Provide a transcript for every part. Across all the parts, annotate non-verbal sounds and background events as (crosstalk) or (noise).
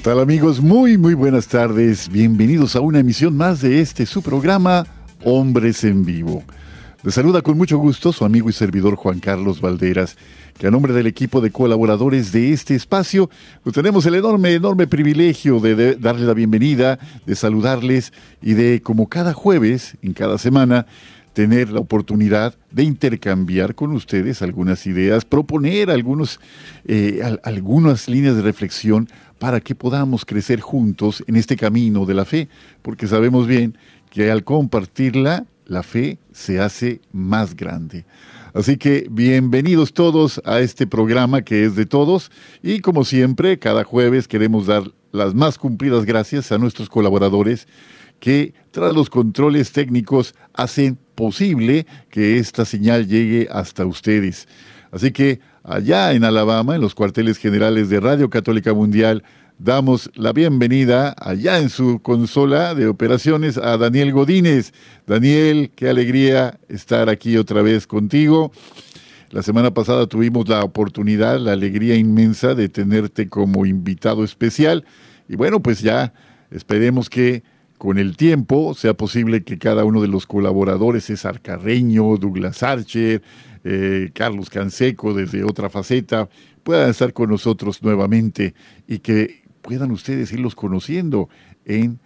¿Qué tal amigos? Muy, muy buenas tardes. Bienvenidos a una emisión más de este su programa Hombres en Vivo. Les saluda con mucho gusto su amigo y servidor Juan Carlos Valderas, que a nombre del equipo de colaboradores de este espacio, pues tenemos el enorme, enorme privilegio de, de darle la bienvenida, de saludarles y de, como cada jueves, en cada semana, tener la oportunidad de intercambiar con ustedes algunas ideas, proponer algunos, eh, al- algunas líneas de reflexión para que podamos crecer juntos en este camino de la fe, porque sabemos bien que al compartirla, la fe se hace más grande. Así que bienvenidos todos a este programa que es de todos y como siempre, cada jueves queremos dar las más cumplidas gracias a nuestros colaboradores que tras los controles técnicos hacen posible que esta señal llegue hasta ustedes. Así que allá en Alabama, en los cuarteles generales de Radio Católica Mundial, damos la bienvenida allá en su consola de operaciones a Daniel Godínez. Daniel, qué alegría estar aquí otra vez contigo. La semana pasada tuvimos la oportunidad, la alegría inmensa de tenerte como invitado especial. Y bueno, pues ya esperemos que con el tiempo sea posible que cada uno de los colaboradores, César Carreño, Douglas Archer, eh, Carlos Canseco desde otra faceta, puedan estar con nosotros nuevamente y que puedan ustedes irlos conociendo en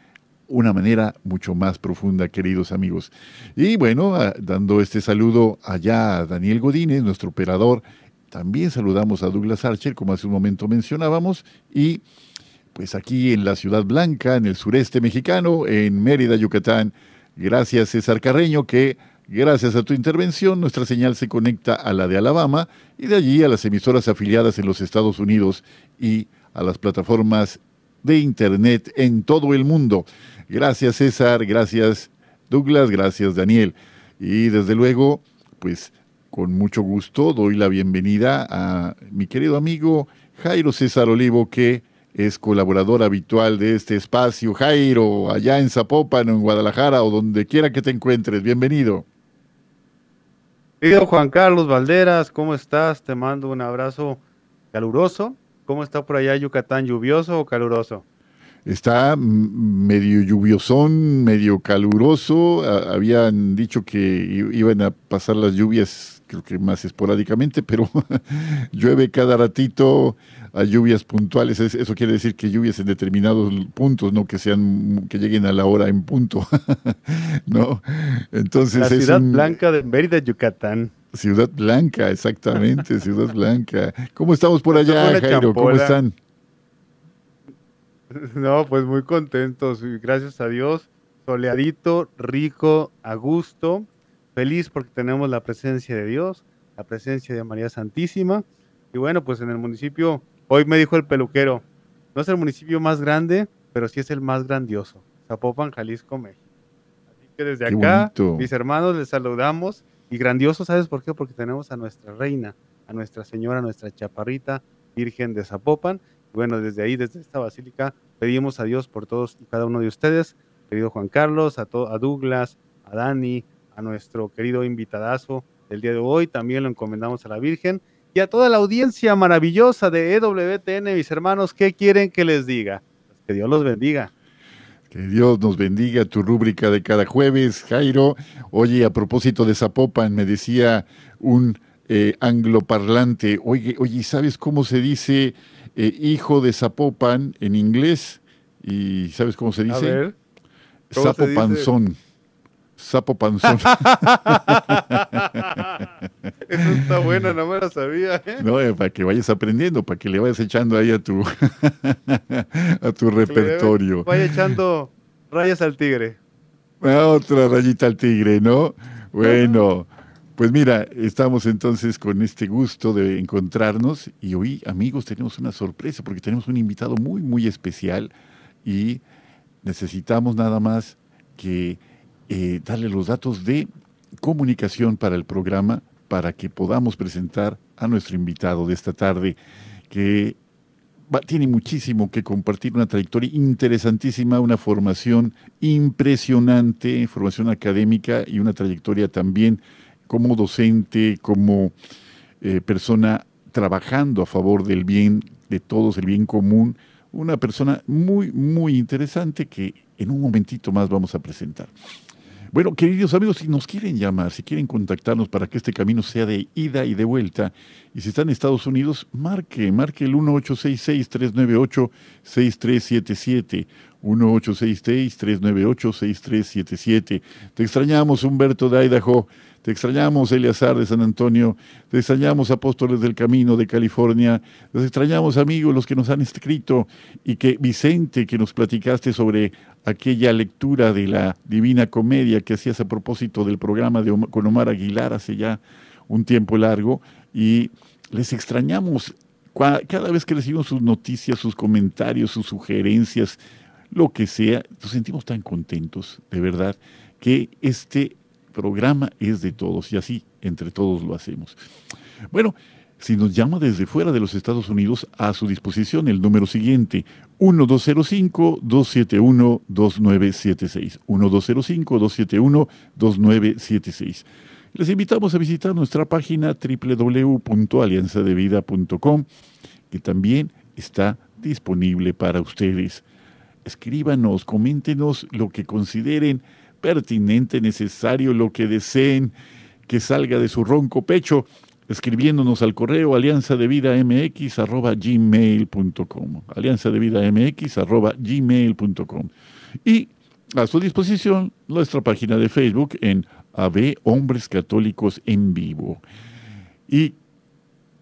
una manera mucho más profunda, queridos amigos. Y bueno, dando este saludo allá a Daniel Godínez, nuestro operador, también saludamos a Douglas Archer, como hace un momento mencionábamos, y pues aquí en la Ciudad Blanca, en el sureste mexicano, en Mérida, Yucatán. Gracias César Carreño, que gracias a tu intervención nuestra señal se conecta a la de Alabama y de allí a las emisoras afiliadas en los Estados Unidos y a las plataformas de Internet en todo el mundo. Gracias César, gracias Douglas, gracias Daniel. Y desde luego, pues con mucho gusto doy la bienvenida a mi querido amigo Jairo César Olivo, que es colaborador habitual de este espacio. Jairo, allá en Zapopan, en Guadalajara o donde quiera que te encuentres, bienvenido. Querido Juan Carlos Valderas, ¿cómo estás? Te mando un abrazo caluroso. ¿Cómo está por allá Yucatán? ¿Lluvioso o caluroso? Está medio lluviosón, medio caluroso. Habían dicho que iban a pasar las lluvias, creo que más esporádicamente, pero (laughs) llueve cada ratito a lluvias puntuales. Es- Eso quiere decir que lluvias en determinados puntos, no que sean que lleguen a la hora en punto. (laughs) no, entonces La es ciudad un- blanca de Mérida, Yucatán. Ciudad Blanca, exactamente, (laughs) Ciudad Blanca. ¿Cómo estamos por allá, Jairo? ¿Cómo están? No, pues muy contentos, gracias a Dios. Soleadito, rico, a gusto, feliz porque tenemos la presencia de Dios, la presencia de María Santísima. Y bueno, pues en el municipio, hoy me dijo el peluquero, no es el municipio más grande, pero sí es el más grandioso. Zapopan, Jalisco, México. Así que desde Qué acá, bonito. mis hermanos, les saludamos. Y grandioso, ¿sabes por qué? Porque tenemos a nuestra reina, a nuestra señora, a nuestra chaparrita, Virgen de Zapopan. Y bueno, desde ahí, desde esta basílica, pedimos a Dios por todos y cada uno de ustedes, querido Juan Carlos, a, a Douglas, a Dani, a nuestro querido invitadazo del día de hoy, también lo encomendamos a la Virgen y a toda la audiencia maravillosa de EWTN, mis hermanos, ¿qué quieren que les diga? Pues que Dios los bendiga. Que Dios nos bendiga tu rúbrica de cada jueves, Jairo. Oye, a propósito de Zapopan, me decía un eh, angloparlante, oye, oye, ¿sabes cómo se dice eh, hijo de Zapopan en inglés? ¿Y sabes cómo se dice? Zapopanzón. Sapo panzón. (laughs) Eso está buena, no me la sabía. ¿eh? No, eh, para que vayas aprendiendo, para que le vayas echando ahí a tu, (laughs) a tu repertorio. Vaya echando rayas al tigre. Ah, otra rayita al tigre, ¿no? Bueno, pues mira, estamos entonces con este gusto de encontrarnos y hoy, amigos, tenemos una sorpresa porque tenemos un invitado muy, muy especial y necesitamos nada más que eh, darle los datos de comunicación para el programa para que podamos presentar a nuestro invitado de esta tarde, que tiene muchísimo que compartir, una trayectoria interesantísima, una formación impresionante, formación académica y una trayectoria también como docente, como eh, persona trabajando a favor del bien de todos, el bien común, una persona muy, muy interesante que en un momentito más vamos a presentar. Bueno, queridos amigos, si nos quieren llamar, si quieren contactarnos para que este camino sea de ida y de vuelta, y si están en Estados Unidos, marque, marque el 1866-398-6377. 1866-398-6377. Te extrañamos, Humberto de Idaho. Te extrañamos, Eleazar de San Antonio. Te extrañamos, Apóstoles del Camino de California. Te extrañamos, amigos, los que nos han escrito. Y que Vicente, que nos platicaste sobre aquella lectura de la Divina Comedia que hacías a propósito del programa de con Omar Aguilar hace ya un tiempo largo. Y les extrañamos cada vez que recibimos sus noticias, sus comentarios, sus sugerencias, lo que sea, nos sentimos tan contentos, de verdad, que este programa es de todos y así entre todos lo hacemos. Bueno, si nos llama desde fuera de los Estados Unidos, a su disposición el número siguiente, 1205-271-2976. 1205-271-2976. Les invitamos a visitar nuestra página www.alianzadevida.com, que también está disponible para ustedes. Escríbanos, coméntenos lo que consideren pertinente, necesario, lo que deseen que salga de su ronco pecho, escribiéndonos al correo alianza de vida arroba gmail.com. Alianza de vida arroba gmail.com. Y a su disposición nuestra página de Facebook en AB Hombres Católicos en Vivo. Y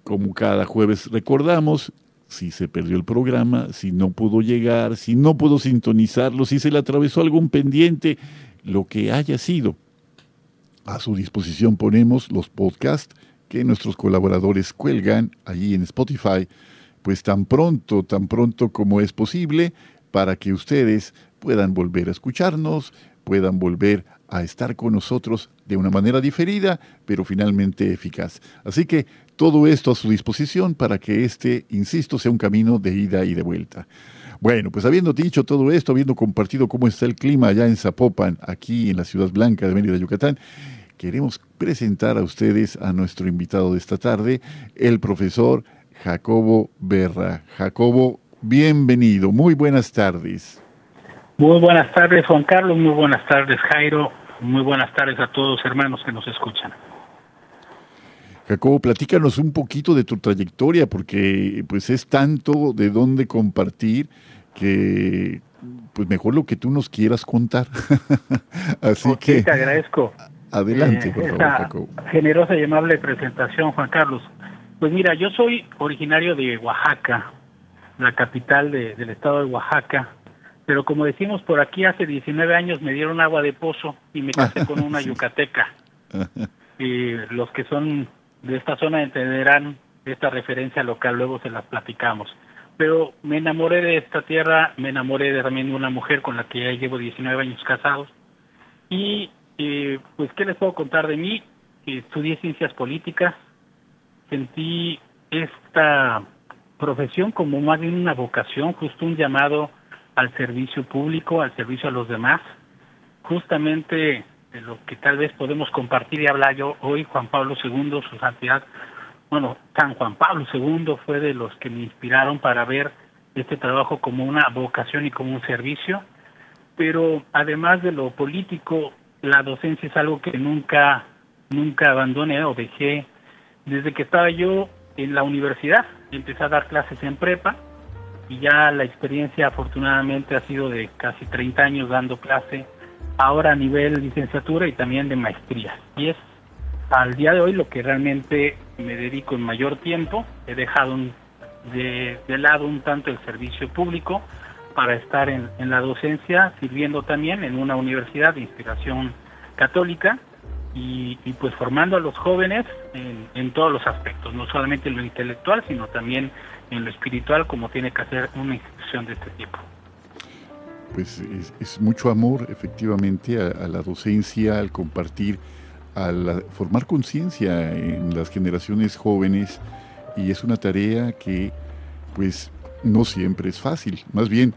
como cada jueves recordamos, si se perdió el programa, si no pudo llegar, si no pudo sintonizarlo, si se le atravesó algún pendiente, lo que haya sido. A su disposición ponemos los podcasts que nuestros colaboradores cuelgan allí en Spotify, pues tan pronto, tan pronto como es posible, para que ustedes puedan volver a escucharnos, puedan volver a estar con nosotros de una manera diferida, pero finalmente eficaz. Así que todo esto a su disposición para que este, insisto, sea un camino de ida y de vuelta. Bueno, pues habiendo dicho todo esto, habiendo compartido cómo está el clima allá en Zapopan, aquí en la Ciudad Blanca de Mérida, Yucatán, queremos presentar a ustedes a nuestro invitado de esta tarde, el profesor Jacobo Berra. Jacobo, bienvenido, muy buenas tardes. Muy buenas tardes, Juan Carlos, muy buenas tardes, Jairo, muy buenas tardes a todos hermanos que nos escuchan. Jacobo, platícanos un poquito de tu trayectoria, porque pues es tanto de dónde compartir que pues mejor lo que tú nos quieras contar. (laughs) Así que te agradezco. Adelante, por favor, Jacobo. Generosa y amable presentación, Juan Carlos. Pues mira, yo soy originario de Oaxaca, la capital del estado de Oaxaca, pero como decimos por aquí, hace 19 años me dieron agua de pozo y me casé (laughs) con una yucateca. (laughs) y los que son de esta zona entenderán esta referencia local, luego se las platicamos. Pero me enamoré de esta tierra, me enamoré de, también de una mujer con la que ya llevo 19 años casados. Y eh, pues, ¿qué les puedo contar de mí? estudié ciencias políticas, sentí esta profesión como más bien una vocación, justo un llamado al servicio público, al servicio a los demás. Justamente de lo que tal vez podemos compartir y hablar yo hoy, Juan Pablo II, su santidad, bueno, San Juan Pablo II fue de los que me inspiraron para ver este trabajo como una vocación y como un servicio, pero además de lo político, la docencia es algo que nunca, nunca abandoné o dejé. Desde que estaba yo en la universidad, empecé a dar clases en prepa y ya la experiencia afortunadamente ha sido de casi 30 años dando clase ahora a nivel licenciatura y también de maestría. Y es al día de hoy lo que realmente me dedico en mayor tiempo. He dejado de, lado un tanto el servicio público para estar en, la docencia, sirviendo también en una universidad de inspiración católica y, pues formando a los jóvenes en, en, todos los aspectos, no solamente en lo intelectual, sino también en lo espiritual, como tiene que hacer una institución de este tipo pues es, mucho amor efectivamente a, la docencia, al compartir, al formar conciencia en las generaciones jóvenes y es una tarea que pues no siempre es fácil, más bien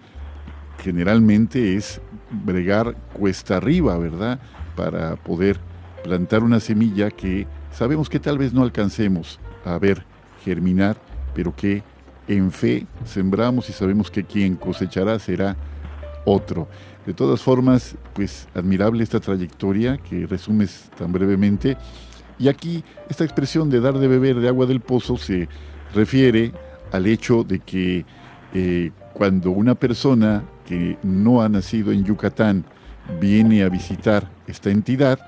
generalmente es bregar cuesta arriba, ¿verdad? Para poder plantar una semilla que sabemos que tal vez no alcancemos a ver germinar, pero que en fe sembramos y sabemos que quien cosechará será otro. De todas formas, pues admirable esta trayectoria que resumes tan brevemente. Y aquí esta expresión de dar de beber de agua del pozo se refiere al hecho de que eh, cuando una persona que no ha nacido en Yucatán viene a visitar esta entidad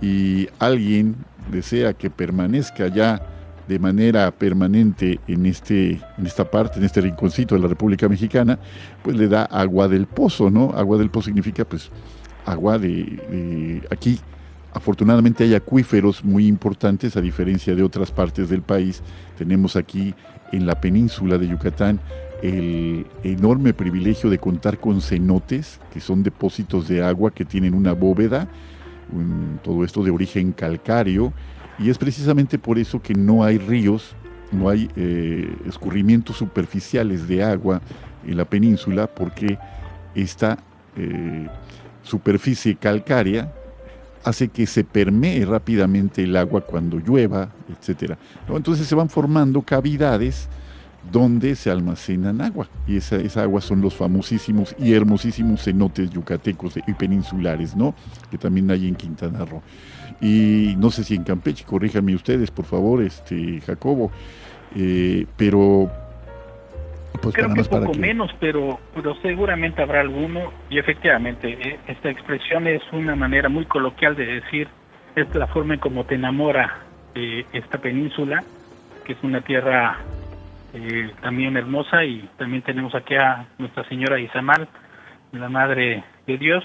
y alguien desea que permanezca ya de manera permanente en, este, en esta parte, en este rinconcito de la República Mexicana, pues le da agua del pozo, ¿no? Agua del pozo significa pues agua de, aquí. Afortunadamente hay acuíferos muy importantes, a diferencia de otras partes del país. Tenemos aquí en la península de Yucatán el enorme privilegio de contar con cenotes, que son depósitos de agua que tienen una bóveda, todo esto de origen calcáreo, y es precisamente por eso que no hay ríos, no hay eh, escurrimientos superficiales de agua en la península, porque esta eh, superficie calcárea hace que se permee rápidamente el agua cuando llueva, etc. Entonces se van formando cavidades donde se almacenan agua. Y esa, esa, agua son los famosísimos y hermosísimos cenotes yucatecos y peninsulares, ¿no? Que también hay en Quintana Roo. Y no sé si en Campeche, corríjanme ustedes, por favor, este Jacobo. Eh, pero pues creo que poco menos, pero, pero seguramente habrá alguno. Y efectivamente, eh, esta expresión es una manera muy coloquial de decir, es la forma en cómo te enamora eh, esta península, que es una tierra eh, también hermosa. Y también tenemos aquí a Nuestra Señora Izamal, la Madre de Dios,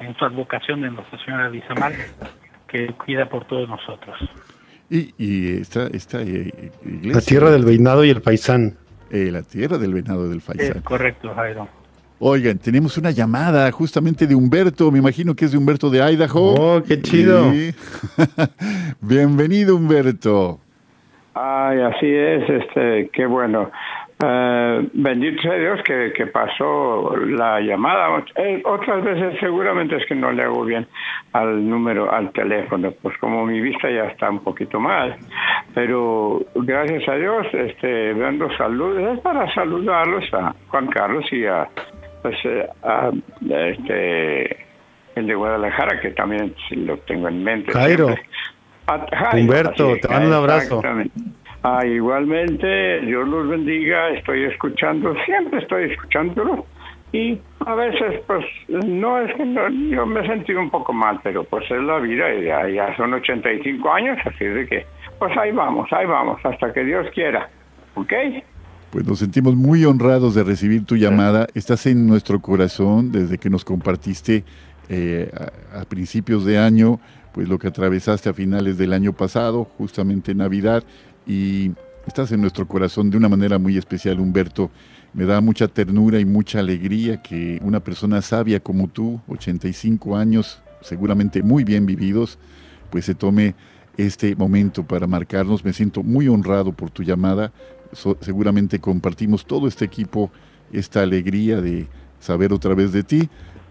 en su advocación de Nuestra Señora Izamal que cuida por todos nosotros. Y, y esta, esta eh, iglesia, La tierra del venado y el paisán. Eh, la tierra del venado y del paisán. correcto, Jairo. Oigan, tenemos una llamada justamente de Humberto, me imagino que es de Humberto de Idaho. Oh, qué chido. (laughs) Bienvenido, Humberto. Ay, así es, este, qué bueno. Uh, bendito sea Dios que, que, pasó la llamada. Eh, otras veces seguramente es que no le hago bien al número, al teléfono, pues como mi vista ya está un poquito mal. Pero gracias a Dios, este, dando saludos, es para saludarlos a Juan Carlos y a, pues, eh, a, este, el de Guadalajara, que también lo tengo en mente. Jairo. Humberto, te mando un abrazo. Ah, igualmente, Dios los bendiga, estoy escuchando, siempre estoy escuchándolo y a veces pues no es que yo me he sentido un poco mal, pero pues es la vida y ya, ya son 85 años, así de que pues ahí vamos, ahí vamos, hasta que Dios quiera, ¿ok? Pues nos sentimos muy honrados de recibir tu llamada. Estás en nuestro corazón desde que nos compartiste eh, a, a, principios de año, pues lo que atravesaste a finales del año pasado, justamente Navidad, y estás en nuestro corazón de una manera muy especial, Humberto. Me da mucha ternura y mucha alegría que una persona sabia como tú, 85 años, seguramente muy bien vividos, pues se tome este momento para marcarnos. Me siento muy honrado por tu llamada. seguramente compartimos todo este equipo esta alegría de saber otra vez de ti.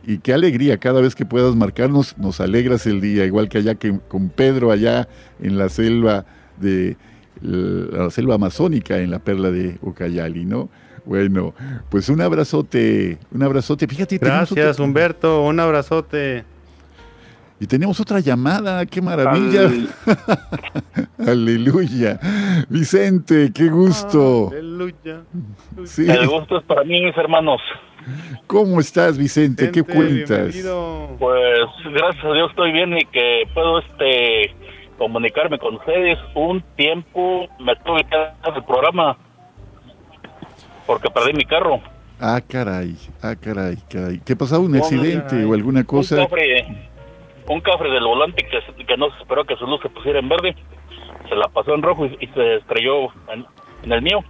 Y qué alegría, cada vez que puedas marcarnos, nos alegras el día, igual que allá que con Pedro allá en la selva de la selva amazónica en la perla de Ucayali, ¿no? Bueno, pues un abrazote, un abrazote. Fíjate. Gracias, Humberto, un abrazote. Y tenemos otra llamada, qué maravilla. (laughs) Aleluya. Vicente, qué gusto. Aleluya. Sí. El gusto es para mí, mis hermanos. ¿Cómo estás, Vicente? ¿Qué Vicente, cuentas? bienvenido. Pues gracias a Dios estoy bien y que puedo este comunicarme con ustedes. Un tiempo me tuve que hacer el programa porque perdí mi carro. Ah, caray, ah, caray, caray. ¿Qué pasaba? ¿Un ¿Cómo, accidente caray? o alguna Un cosa? Un cafre del volante que, que no se esperó que su luz se pusiera en verde. Se la pasó en rojo y, y se estrelló en, en el mío.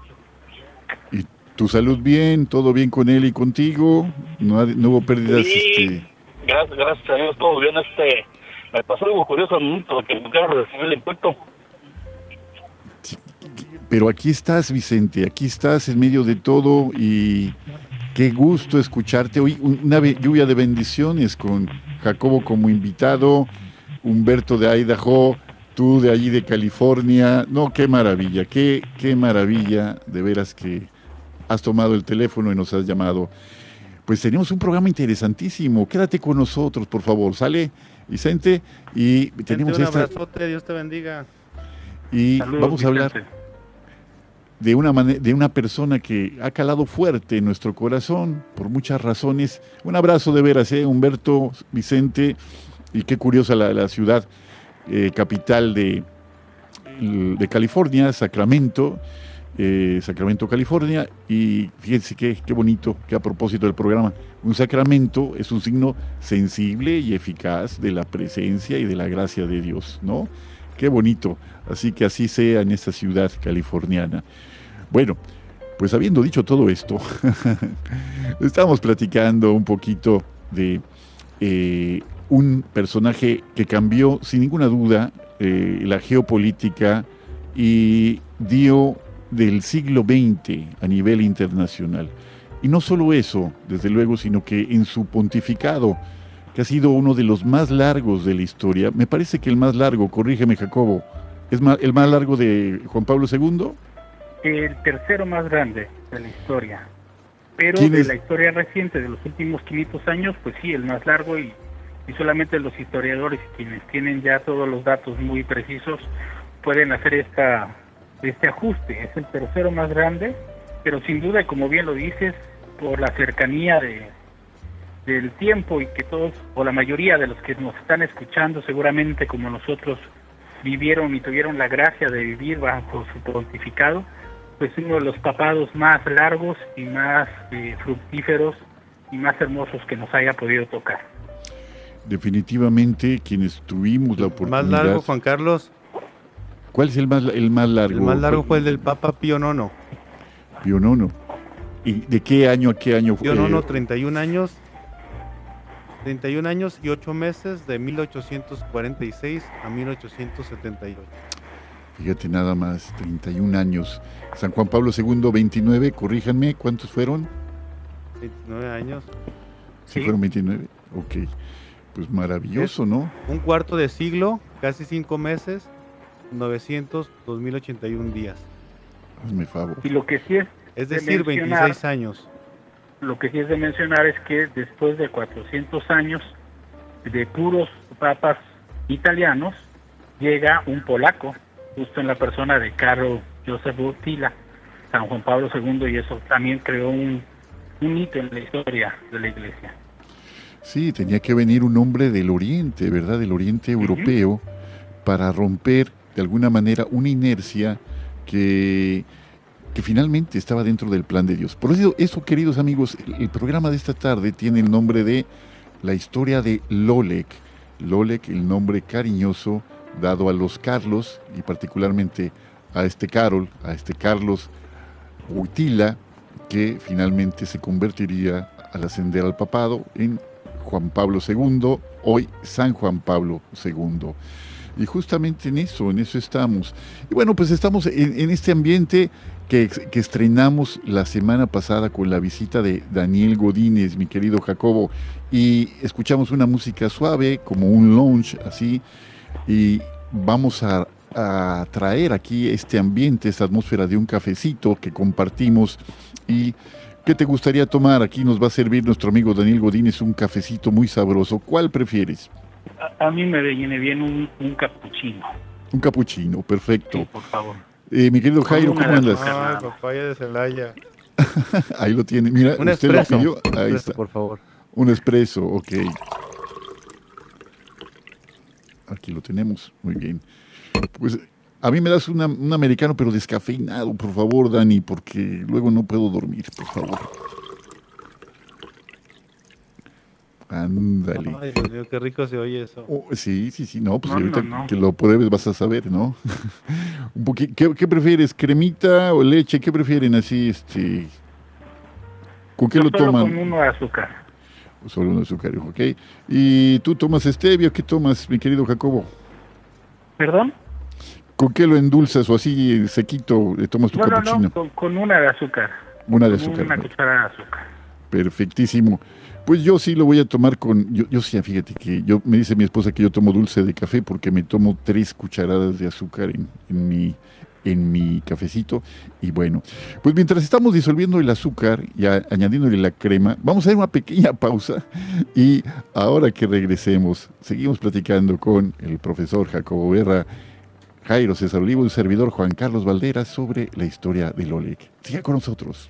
¿Y tu salud bien? ¿Todo bien con él y contigo? ¿No, hubo pérdidas? Sí, este, gracias, gracias a Dios, todo bien. Este, me pasó algo curioso de que carro recibió el impacto. Pero aquí estás, Vicente, aquí estás en medio de todo y qué gusto escucharte. Hoy una lluvia de bendiciones con Jacobo como invitado, Humberto de Idaho, tú de allí de California. No, qué maravilla, qué, qué maravilla, de veras que has tomado el teléfono y nos has llamado. Pues tenemos un programa interesantísimo. Quédate con nosotros, por favor. Sale, Vicente, y tenemos un esta... abrazote, Dios te bendiga. Y Saludos, vamos a hablar Vicente. De una, de una persona que ha calado fuerte en nuestro corazón por muchas razones. Un abrazo de veras, ¿eh? Humberto, Vicente, y qué curiosa la, la ciudad eh, capital de, de California, Sacramento, eh, Sacramento, California, y fíjense qué, qué bonito que a propósito del programa, un sacramento es un signo sensible y eficaz de la presencia y de la gracia de Dios, ¿no? Qué bonito. Así que así sea en esta ciudad californiana. Bueno, pues habiendo dicho todo esto, (laughs) estamos platicando un poquito de eh, un personaje que cambió sin ninguna duda eh, la geopolítica y dio del siglo XX a nivel internacional. Y no solo eso, desde luego, sino que en su pontificado, que ha sido uno de los más largos de la historia, me parece que el más largo, corrígeme Jacobo, ¿es ma- el más largo de Juan Pablo II? El tercero más grande de la historia. Pero ¿Quién de la historia reciente, de los últimos 500 años, pues sí, el más largo y, y solamente los historiadores y quienes tienen ya todos los datos muy precisos pueden hacer esta este ajuste. Es el tercero más grande, pero sin duda, y como bien lo dices, por la cercanía de, del tiempo y que todos, o la mayoría de los que nos están escuchando, seguramente como nosotros, vivieron y tuvieron la gracia de vivir bajo su pontificado, pues uno de los papados más largos y más eh, fructíferos y más hermosos que nos haya podido tocar. Definitivamente quienes tuvimos la oportunidad. Más largo, Juan Carlos. ¿Cuál es el más, el más largo? El más largo fue el del Papa Pío IX. Pío IX. ¿Y de qué año a qué año fue? Pío IX, 31 años. 31 años y 8 meses de 1846 a 1878. Fíjate nada más, 31 años. San Juan Pablo II, 29, corríjanme, ¿cuántos fueron? 29 años. ¿Sí, Sí. fueron 29? Ok. Pues maravilloso, ¿no? Un cuarto de siglo, casi 5 meses, 900, 2081 días. Hazme favor. Y lo que sí es Es De decir, mencionar- 26 años. Lo que sí es de mencionar es que después de 400 años de puros papas italianos llega un polaco justo en la persona de Carlo Joseph Wojtyla, San Juan Pablo II y eso también creó un, un hito en la historia de la Iglesia. Sí, tenía que venir un hombre del Oriente, ¿verdad? Del Oriente europeo, para romper de alguna manera una inercia que, que finalmente estaba dentro del plan de Dios. Por eso, eso, queridos amigos, el, programa de esta tarde tiene el nombre de La historia de Lolek. Lolek, el nombre cariñoso dado a los Carlos y particularmente a este Carol, a este Carlos Utila, que finalmente se convertiría al ascender al papado en Juan Pablo II, hoy San Juan Pablo II. Y justamente en eso, en eso estamos. Y bueno, pues estamos en este ambiente que, que, estrenamos la semana pasada con la visita de Daniel Godínez, mi querido Jacobo, y escuchamos una música suave, como un lounge así, y vamos a, a traer aquí este ambiente, esta atmósfera de un cafecito que compartimos y ¿Qué te gustaría tomar? Aquí nos va a servir nuestro amigo Daniel Godínez un cafecito muy sabroso. ¿Cuál prefieres? A, a mí me viene bien un, un capuchino. Un capuchino, perfecto. Sí, por favor. Eh, mi querido Jairo, ¿cómo andas? Ay, papaya de Celaya. (laughs) Ahí lo tiene. Mira, Un usted lo espresso. pidió. Un Ahí espresso, está. por favor. Un espresso, ok. Aquí lo tenemos, muy bien. Pues a mí me das una- un americano, pero descafeinado, por favor, Dani, porque luego no puedo dormir, por favor. Ándale. Ay, Dios mío, qué rico se oye eso. Oh, sí, sí, sí, no, pues No, ahorita no, no. que lo pruebes vas a saber, ¿no? (laughs) un poqui- ¿qué, qué prefieres, cremita o leche? ¿Qué prefieren así, este? ¿Con qué Yo lo solo toman? con uno de azúcar. Solo un azúcar, ok. ¿Y tú tomas stevia? ¿Qué tomas, mi querido Jacobo? ¿Perdón? ¿Con qué lo endulzas o así sequito le tomas tu No, no, capuchino? no, con, con una de azúcar. Una de Con azúcar. Una ¿no? cucharada de azúcar. Perfectísimo. Pues yo sí lo voy a tomar con, yo, yo sí, fíjate que yo me dice mi esposa que yo tomo dulce de café porque me tomo tres cucharadas de azúcar en, mi en mi cafecito y bueno, pues mientras estamos disolviendo el azúcar y a- añadiéndole la crema, vamos a hacer una pequeña pausa y ahora que regresemos, seguimos platicando con el profesor Jacobo Berra, Jairo César Olivo, un servidor Juan Carlos Valderas sobre la historia del OLEC. Siga con nosotros.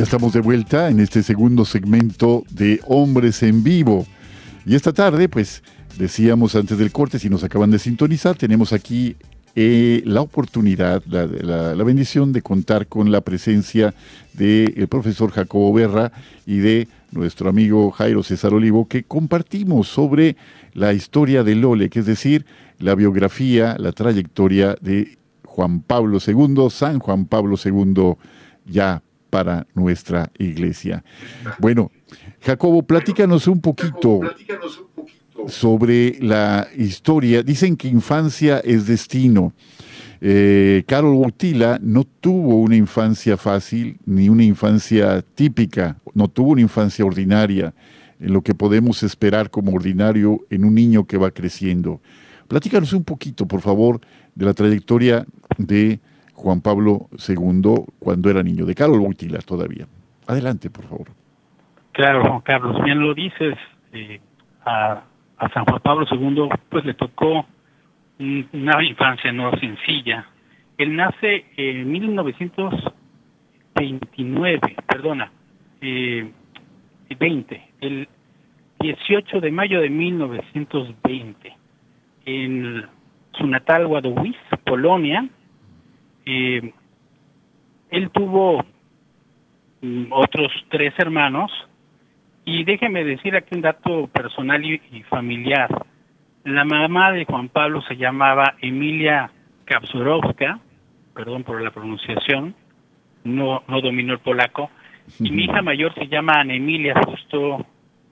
Ya estamos de vuelta en este segundo segmento de Hombres en Vivo. Y esta tarde, pues decíamos antes del corte, si nos acaban de sintonizar, tenemos aquí eh, la oportunidad, la, bendición de contar con la presencia del profesor Jacobo Berra y de nuestro amigo Jairo César Olivo, que compartimos sobre la historia del OLE, que es decir, la biografía, la trayectoria de Juan Pablo II, San Juan Pablo II, ya para nuestra iglesia. Bueno, Jacobo, platícanos un poquito sobre la historia. Dicen que infancia es destino. Eh, Carol Botila no tuvo una infancia fácil ni una infancia típica, no tuvo una infancia ordinaria, en lo que podemos esperar como ordinario en un niño que va creciendo. Platícanos un poquito, por favor, de la trayectoria de Juan Pablo II cuando era niño, de Carol Botila todavía. Adelante, por favor. Claro, Juan Carlos, bien lo dices. eh, a, a San Juan Pablo II, pues le tocó un- una infancia no sencilla. Él nace en 1929, perdona, eh, 20, el 18 de mayo de 1920, en su natal Wadowice, Polonia. Él tuvo mm, otros tres hermanos y déjeme decir aquí un dato personal y, y familiar. La mamá de Juan Pablo se llamaba Emilia Kapsurowska, perdón por la pronunciación, no, no dominó el polaco, y mi hija mayor se llama Ana Emilia justo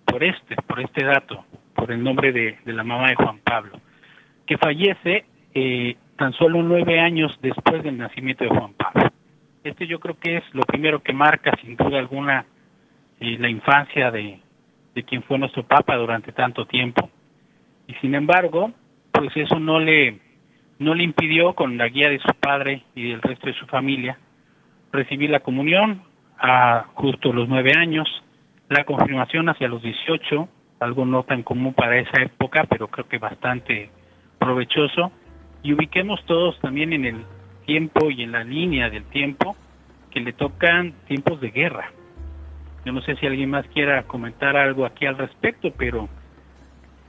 por este, por este dato, por el nombre de, de la mamá de Juan Pablo, que fallece eh, tan solo nueve años después del nacimiento de Juan Pablo. Este yo creo que es lo primero que marca sin duda alguna eh, la infancia de, de quien fue nuestro Papa durante tanto tiempo. Y sin embargo, pues eso no le, no le impidió, con la guía de su padre y del resto de su familia, recibir la comunión a justo los nueve años. la confirmación hacia los 18, algo no tan común para esa época, pero creo que bastante provechoso, y ubiquemos todos también en el tiempo y en la línea del tiempo que le tocan tiempos de guerra. Yo no sé si alguien más quiera comentar algo aquí al respecto, pero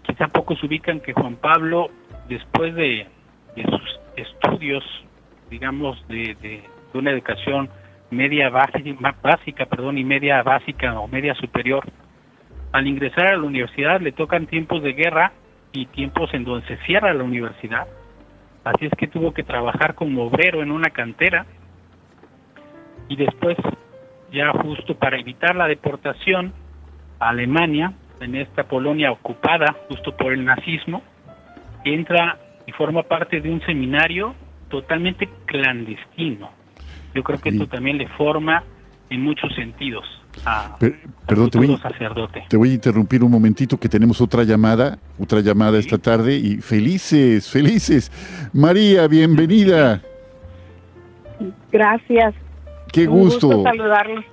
quizá pocos ubican que Juan Pablo, después de, sus estudios, digamos, de, de, una educación media básica, básica, perdón, y media básica o media superior, al ingresar a la universidad le tocan tiempos de guerra y tiempos en donde se cierra la universidad. Así es que tuvo que trabajar como obrero en una cantera y después, ya justo para evitar la deportación a Alemania, en esta Polonia ocupada justo por el nazismo, entra y forma parte de un seminario totalmente clandestino. Yo creo que esto también le forma en muchos sentidos a, perdón, te voy, sacerdote. te voy a interrumpir un momentito que tenemos otra llamada, otra llamada esta tarde y felices, felices. María, bienvenida. Gracias. Qué gusto. gusto saludarlos.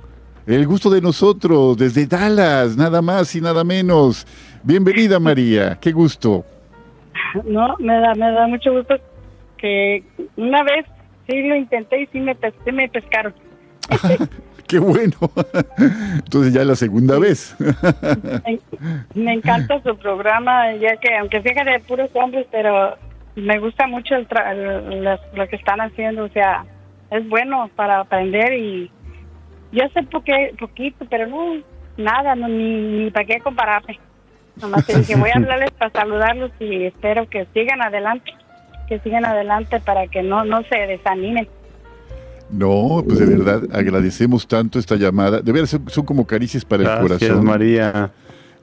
El gusto de nosotros, desde Dallas, nada más y nada menos. Bienvenida María, qué gusto. No, me da, me da mucho gusto que una vez sí lo intenté y sí me, me pescaron. (laughs) qué bueno. (laughs) Entonces ya es la segunda vez. me encanta su programa, ya que aunque fija de puros hombres, pero me gusta mucho el lo que están haciendo, o sea, es bueno para aprender y yo sé poque, poquito, pero no, nada, no, ni, ni para qué compararme. Nomás dije, voy a (laughs) hablarles para saludarlos y espero que sigan adelante, que sigan adelante para que no, no se desanimen. No, pues de verdad, agradecemos tanto esta llamada. De verdad, son, como caricias para el corazón. María.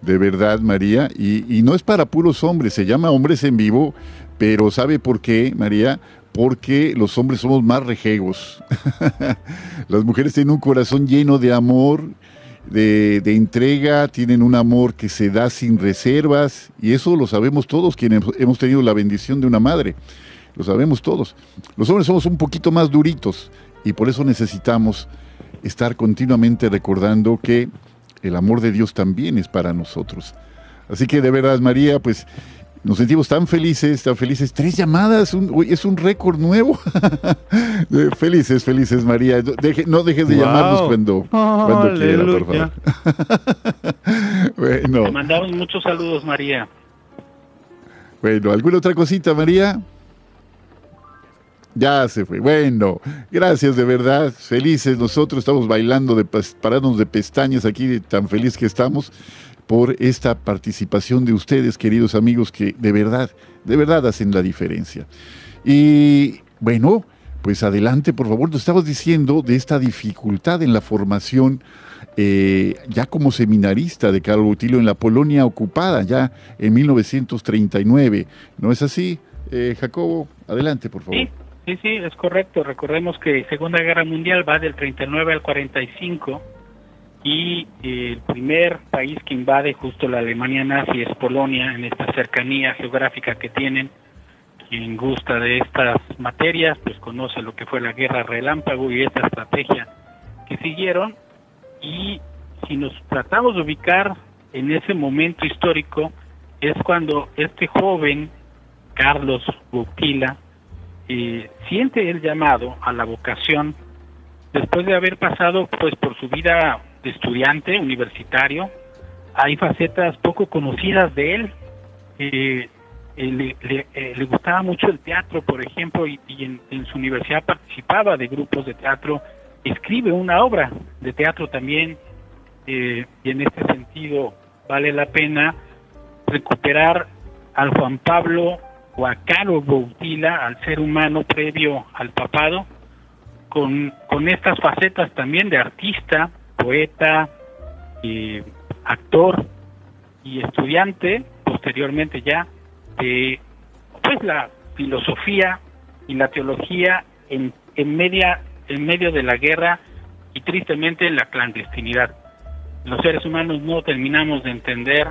De verdad, María. Y, y no es para puros hombres, se llama Hombres en Vivo, pero ¿sabe por qué, María? porque los hombres somos más rejegos. (laughs) Las mujeres tienen un corazón lleno de amor, de, entrega, tienen un amor que se da sin reservas, y eso lo sabemos todos quienes hemos tenido la bendición de una madre. Lo sabemos todos. Los hombres somos un poquito más duritos, y por eso necesitamos estar continuamente recordando que el amor de Dios también es para nosotros. Así que de verdad, María, pues nos sentimos tan felices, tan felices. Tres llamadas, es un récord nuevo. (laughs) felices, felices, María. no dejes de llamarnos cuando, cuando quiera, por favor. (laughs) bueno. Te mandamos muchos saludos, María. Bueno, ¿alguna otra cosita, María? Ya se fue. Bueno, gracias de verdad. Felices nosotros. Estamos bailando, de pararnos de pestañas aquí, tan feliz que estamos por esta participación de ustedes, queridos amigos, que de verdad, de verdad hacen la diferencia. Y bueno, pues adelante, por favor, nos estabas diciendo de esta dificultad en la formación eh, ya como seminarista de Carlos Botillo en la Polonia ocupada, ya en 1939. ¿No es así, eh, Jacobo? Adelante, por favor. Sí, sí, sí, es correcto. Recordemos que Segunda Guerra Mundial va del 39 al 45 y el primer país que invade justo la Alemania nazi es Polonia, en esta cercanía geográfica que tienen. Quien gusta de estas materias, pues conoce lo que fue la guerra relámpago y esta estrategia que siguieron. Y si nos tratamos de ubicar en ese momento histórico, es cuando este joven, Carlos Bukila, eh, siente el llamado a la vocación después de haber pasado pues por su vida de estudiante universitario. Hay facetas poco conocidas de él. Eh, eh, eh, le, gustaba mucho el teatro, por ejemplo, y, en, su universidad participaba de grupos de teatro. Escribe una obra de teatro también, y en este sentido vale la pena recuperar al Juan Pablo o a al ser humano previo al papado, con, con estas facetas también de artista, poeta, actor y estudiante, posteriormente ya, de pues la filosofía y la teología en, en, media, en medio de la guerra y tristemente la clandestinidad. Los seres humanos no terminamos de entender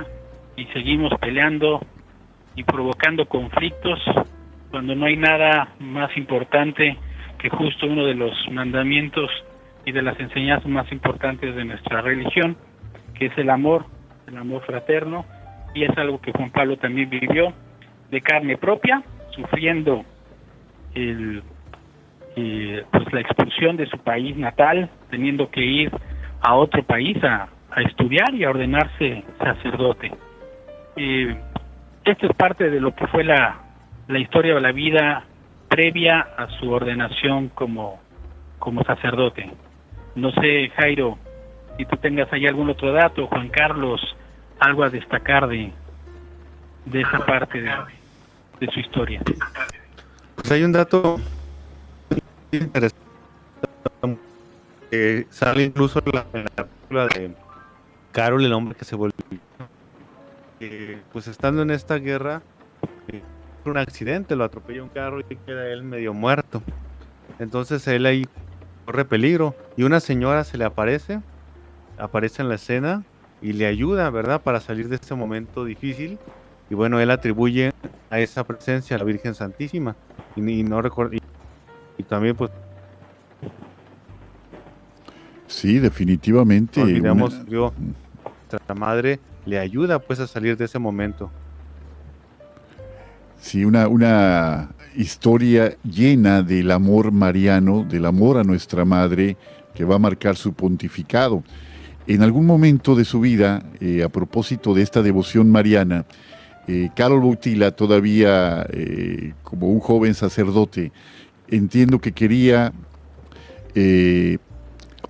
y seguimos peleando y provocando conflictos cuando no hay nada más importante que justo uno de los mandamientos y de las enseñanzas más importantes de nuestra religión, que es el amor, el amor fraterno, y es algo que Juan Pablo también vivió de carne propia, sufriendo el, eh, pues la expulsión de su país natal, teniendo que ir a otro país a, estudiar y a ordenarse sacerdote. Eh, esto es parte de lo que fue la, la historia de la vida previa a su ordenación como, como sacerdote. No sé, Jairo, si tú tengas ahí algún otro dato, Juan Carlos, algo a destacar de, de esa parte de, de su historia. Pues hay un dato interesante que sale incluso en la, película de Carol, el hombre que se volvió. Pues estando en esta guerra, eh, un accidente, lo atropella un carro y queda él medio muerto. Entonces él ahí corre peligro y una señora se le aparece, aparece en la escena y le ayuda, ¿verdad? Para salir de este momento difícil. Y bueno, él atribuye a esa presencia a la Virgen Santísima. Y, no. Y, también, pues. Sí, definitivamente. Digamos, nuestra madre le ayuda pues a salir de ese momento. Sí, una, una historia llena del amor mariano, del amor a nuestra madre, que va a marcar su pontificado. En algún momento de su vida, eh, a propósito de esta devoción mariana, eh, Carol Boutila, todavía eh, como un joven sacerdote, entiendo que quería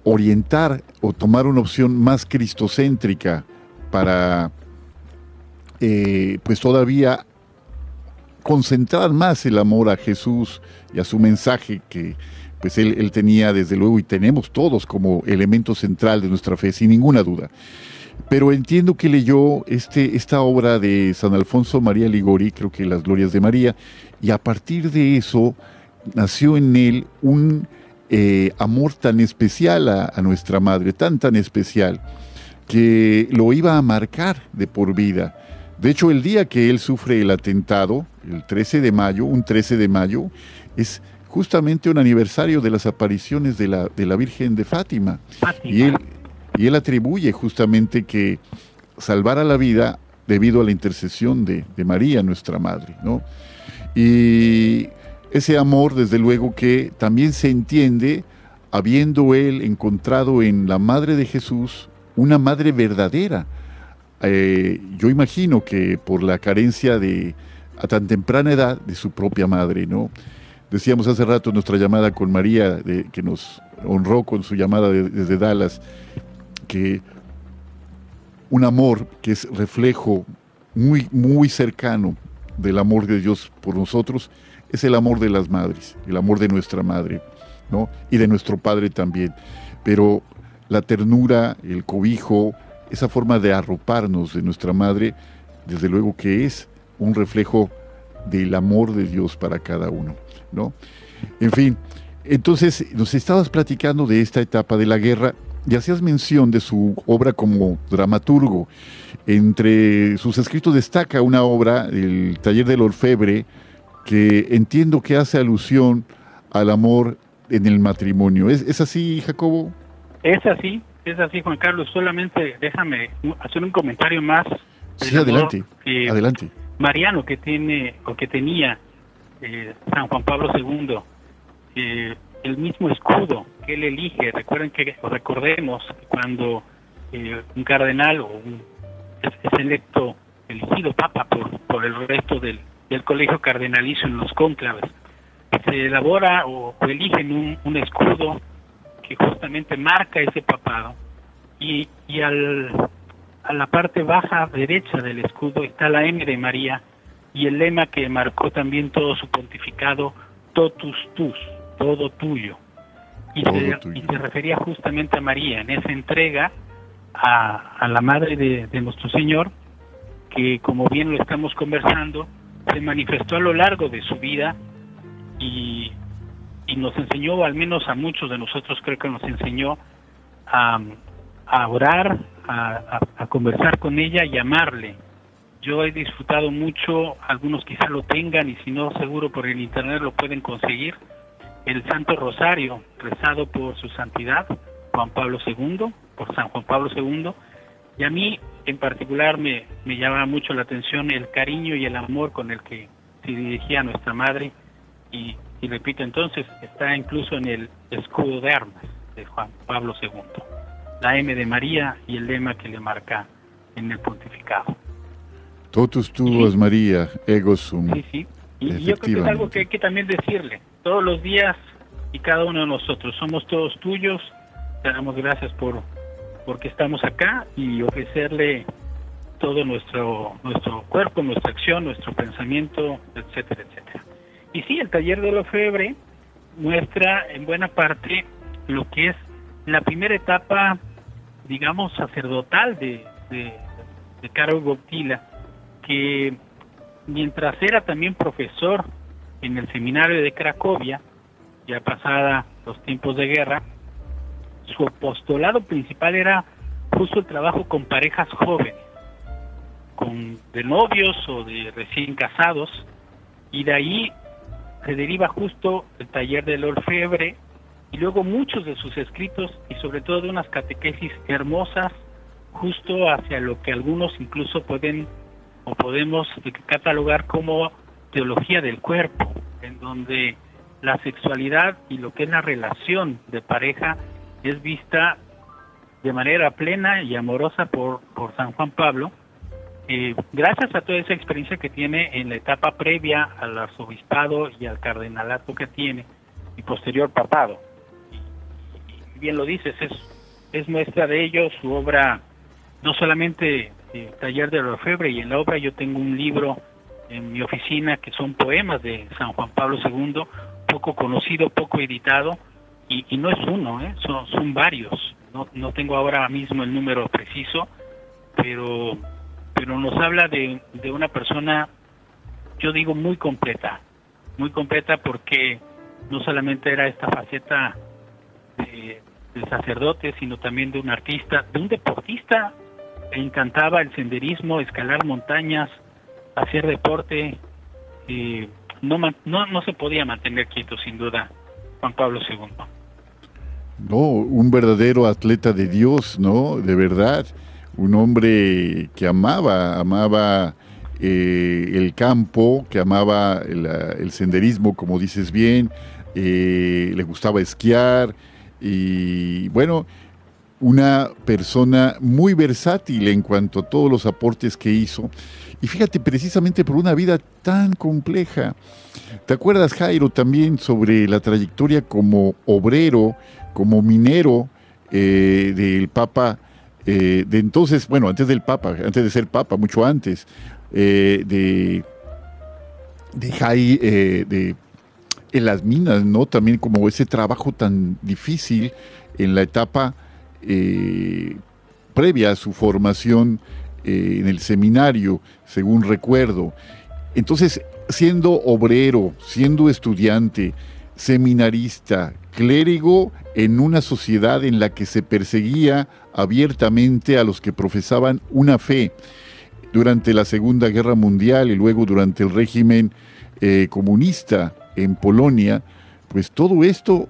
orientar o tomar una opción más cristocéntrica para, pues todavía concentrar más el amor a Jesús y a su mensaje que pues él, tenía desde luego y tenemos todos como elemento central de nuestra fe, sin ninguna duda. Pero entiendo que leyó este, esta obra de San Alfonso María Ligori, creo que Las Glorias de María, y a partir de eso nació en él un eh, amor tan especial a, a nuestra madre, tan tan especial, que lo iba a marcar de por vida. De hecho, el día que él sufre el atentado, el 13 de mayo, un 13 de mayo, es justamente un aniversario de las apariciones de la, de la Virgen de Fátima. Y, él, y él atribuye justamente que salvara la vida debido a la intercesión de, de María, nuestra Madre. ¿no? Y ese amor, desde luego, que también se entiende habiendo él encontrado en la Madre de Jesús una Madre verdadera, eh, yo imagino que por la carencia de, a tan temprana edad, de su propia madre, ¿no? Decíamos hace rato nuestra llamada con María, de, que nos honró con su llamada desde Dallas, que un amor que es reflejo muy, muy cercano del amor de Dios por nosotros, es el amor de las madres, el amor de nuestra madre, ¿no? Y de nuestro padre también. Pero la ternura, el cobijo, esa forma de arroparnos de nuestra madre, desde luego que es un reflejo del amor de Dios para cada uno, ¿no? En fin, entonces nos estabas platicando de esta etapa de la guerra y hacías mención de su obra como dramaturgo. Entre sus escritos destaca una obra, El taller del orfebre, que entiendo que hace alusión al amor en el matrimonio. ¿Es, es así, Jacobo? Es así, es así, Juan Carlos. Solamente déjame hacer un comentario más. Sí, adelante. adelante. Mariano que tiene o que tenía eh, San Juan Pablo II, eh, el mismo escudo que él elige. Recuerden que o recordemos cuando eh, un cardenal o un, es, electo elegido papa por, por el resto del, del colegio cardenalicio en los cónclaves, se elabora o, eligen un, un escudo que justamente marca ese papado y, y al, a la parte baja derecha del escudo está la M de María y el lema que marcó también todo su pontificado, totus tus, todo tuyo. Y, se, y se refería justamente a María en esa entrega a, a la Madre de, de nuestro Señor, que como bien lo estamos conversando, se manifestó a lo largo de su vida y y nos enseñó, al menos a muchos de nosotros creo que nos enseñó a, orar, a, conversar con ella y amarle. Yo he disfrutado mucho, algunos quizá lo tengan y si no seguro por el internet lo pueden conseguir, el Santo Rosario rezado por su santidad Juan Pablo II, por San Juan Pablo II, Y a mí en particular me, me llama mucho la atención el cariño y el amor con el que se dirigía a nuestra madre y, y repito entonces está incluso en el escudo de armas de Juan Pablo II, la M de María y el lema que le marca en el pontificado. Totus tuos María, ego sum. Sí, sí. Y, y yo creo que es algo que hay que también decirle. Todos los días y cada uno de nosotros somos todos tuyos. Te damos gracias por porque estamos acá y ofrecerle todo nuestro nuestro cuerpo, nuestra acción, nuestro pensamiento, etcétera, etcétera. Y sí, el taller de la orfebre muestra en buena parte lo que es la primera etapa, digamos, sacerdotal de, de, de que mientras era también profesor en el seminario de Cracovia, ya pasada los tiempos de guerra, su apostolado principal era justo el trabajo con parejas jóvenes, con de novios o de recién casados, y de ahí se deriva justo el taller del orfebre y luego muchos de sus escritos y sobre todo de unas catequesis hermosas justo hacia lo que algunos incluso pueden o podemos catalogar como teología del cuerpo, en donde la sexualidad y lo que es la relación de pareja es vista de manera plena y amorosa por, por San Juan Pablo, eh, gracias a toda esa experiencia que tiene en la etapa previa al arzobispado y al cardenalato que tiene y posterior papado. Y, bien lo dices, es, es muestra de ello su obra, no solamente Taller de Orfebre, y en la obra yo tengo un libro en mi oficina que son poemas de San Juan Pablo II, poco conocido, poco editado, y, y no es uno, ¿eh? son, son varios. No, no tengo ahora mismo el número preciso, pero, pero nos habla de, de una persona, yo digo, muy completa, muy completa porque no solamente era esta faceta de, sacerdote, sino también de un artista, de un deportista. Encantaba el senderismo, escalar montañas, hacer deporte. Eh, no, no, no se podía mantener quieto, sin duda, Juan Pablo II. No, un verdadero atleta de Dios, ¿no? De verdad, un hombre que amaba, amaba eh, el campo, que amaba el, senderismo, como dices bien, eh, le gustaba esquiar y bueno, una persona muy versátil en cuanto a todos los aportes que hizo. Y fíjate, precisamente por una vida tan compleja. ¿Te acuerdas, Jairo, también sobre la trayectoria como obrero, como minero eh, del Papa, eh, de entonces, bueno, antes del Papa, antes de ser Papa, mucho antes, eh, de, de, Jai, de en las minas, ¿no? También como ese trabajo tan difícil en la etapa eh, previa a su formación eh, en el seminario, según recuerdo. Entonces, siendo obrero, siendo estudiante, seminarista, clérigo en una sociedad en la que se perseguía abiertamente a los que profesaban una fe durante la Segunda Guerra Mundial y luego durante el régimen eh, comunista en Polonia, pues todo esto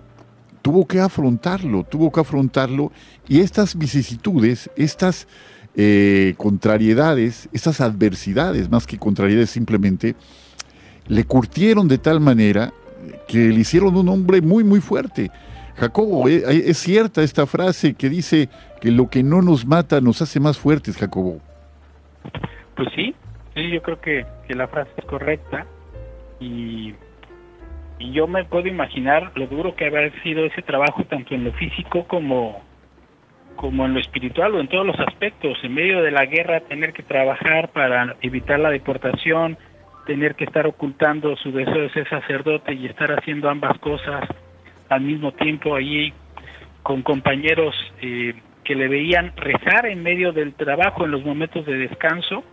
tuvo que afrontarlo, tuvo que afrontarlo y estas vicisitudes, estas eh, contrariedades, estas adversidades, más que contrariedades simplemente, le curtieron de tal manera que le hicieron un hombre muy, muy fuerte. Jacobo, eh, es cierta esta frase que dice que lo que no nos mata nos hace más fuertes, Jacobo. Pues sí, sí, yo creo que, que la frase es correcta y y yo me puedo imaginar lo duro que haber sido ese trabajo tanto en lo físico como como en lo espiritual o en todos los aspectos en medio de la guerra tener que trabajar para evitar la deportación tener que estar ocultando su deseo de ser sacerdote y estar haciendo ambas cosas al mismo tiempo allí con compañeros eh, que le veían rezar en medio del trabajo en los momentos de descanso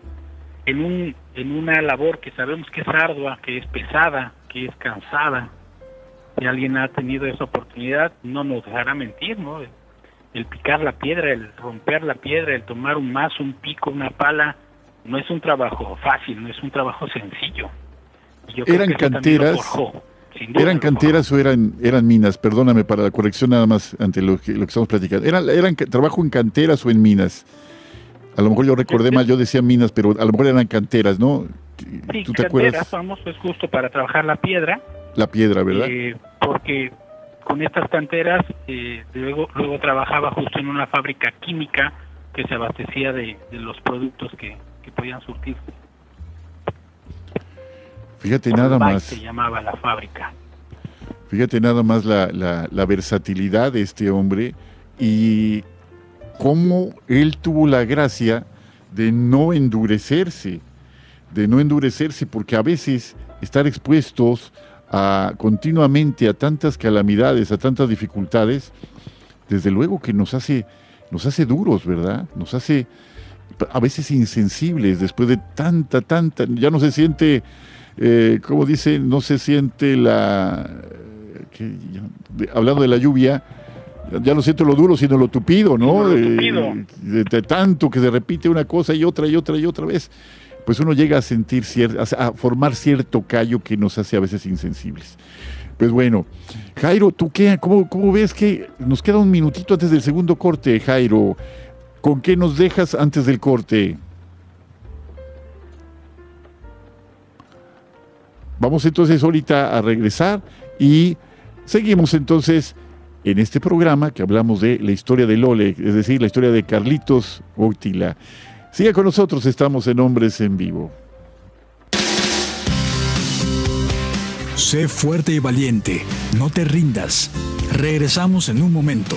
en un en una labor que sabemos que es ardua que es pesada que es cansada. Si alguien ha tenido esa oportunidad, no nos dejará mentir, ¿no? El picar la piedra, el romper la piedra, el tomar un mazo, un pico, una pala, no es un trabajo fácil, no es un trabajo sencillo. eran canteras, forjó, eran canteras o eran eran minas. Perdóname para la corrección nada más ante lo que, lo que estamos platicando. Eran eran trabajo en canteras o en minas. A lo mejor yo recordé mal, yo decía minas, pero a lo mejor eran canteras, ¿no? Sí, ¿Tú te canteras, acuerdas? vamos, es justo para trabajar la piedra. La piedra, ¿verdad? Eh, porque con estas canteras eh, luego luego trabajaba justo en una fábrica química que se abastecía de, de los productos que, que podían surtir. Fíjate nada más. se llamaba la fábrica. Fíjate nada más la, la- la versatilidad de este hombre y cómo él tuvo la gracia de no endurecerse, de no endurecerse, porque a veces estar expuestos a, continuamente a tantas calamidades, a tantas dificultades, desde luego que nos hace, nos hace duros, ¿verdad? Nos hace a veces insensibles después de tanta, tanta, ya no se siente, eh, como dice, no se siente la, que ya- de- hablando de la lluvia, ya no siento lo duro, sino lo tupido, ¿no? Lo De- tupido. De, de tanto que se repite una cosa y otra y otra y otra vez, pues uno llega a sentir cier- a, a formar cierto callo que nos hace a veces insensibles. Pues bueno, Jairo, ¿tú qué? ¿Cómo, cómo ves que nos queda un minutito antes del segundo corte, Jairo? ¿Con qué nos dejas antes del corte? Vamos entonces ahorita a regresar y seguimos entonces en este programa que hablamos de la historia de Lole, es decir, la historia de Carlitos Ótila. Siga con nosotros, estamos en Hombres en Vivo. Sé fuerte y valiente, no te rindas. Regresamos en un momento.